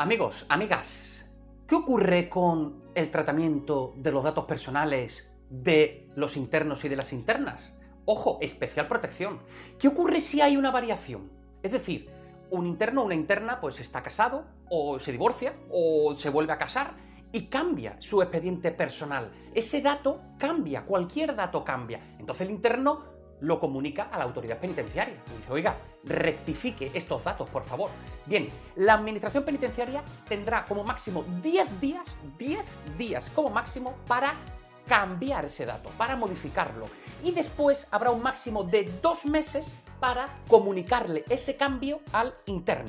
Amigos, amigas, ¿qué ocurre con el tratamiento de los datos personales de los internos y de las internas? Ojo, especial protección. ¿Qué ocurre si hay una variación? Es decir, un interno o una interna pues está casado o se divorcia o se vuelve a casar y cambia su expediente personal. Ese dato cambia, cualquier dato cambia. Entonces el interno lo comunica a la autoridad penitenciaria. Y dice, oiga, rectifique estos datos, por favor. Bien, la administración penitenciaria tendrá como máximo 10 días, 10 días como máximo para cambiar ese dato, para modificarlo. Y después habrá un máximo de dos meses para comunicarle ese cambio al interno.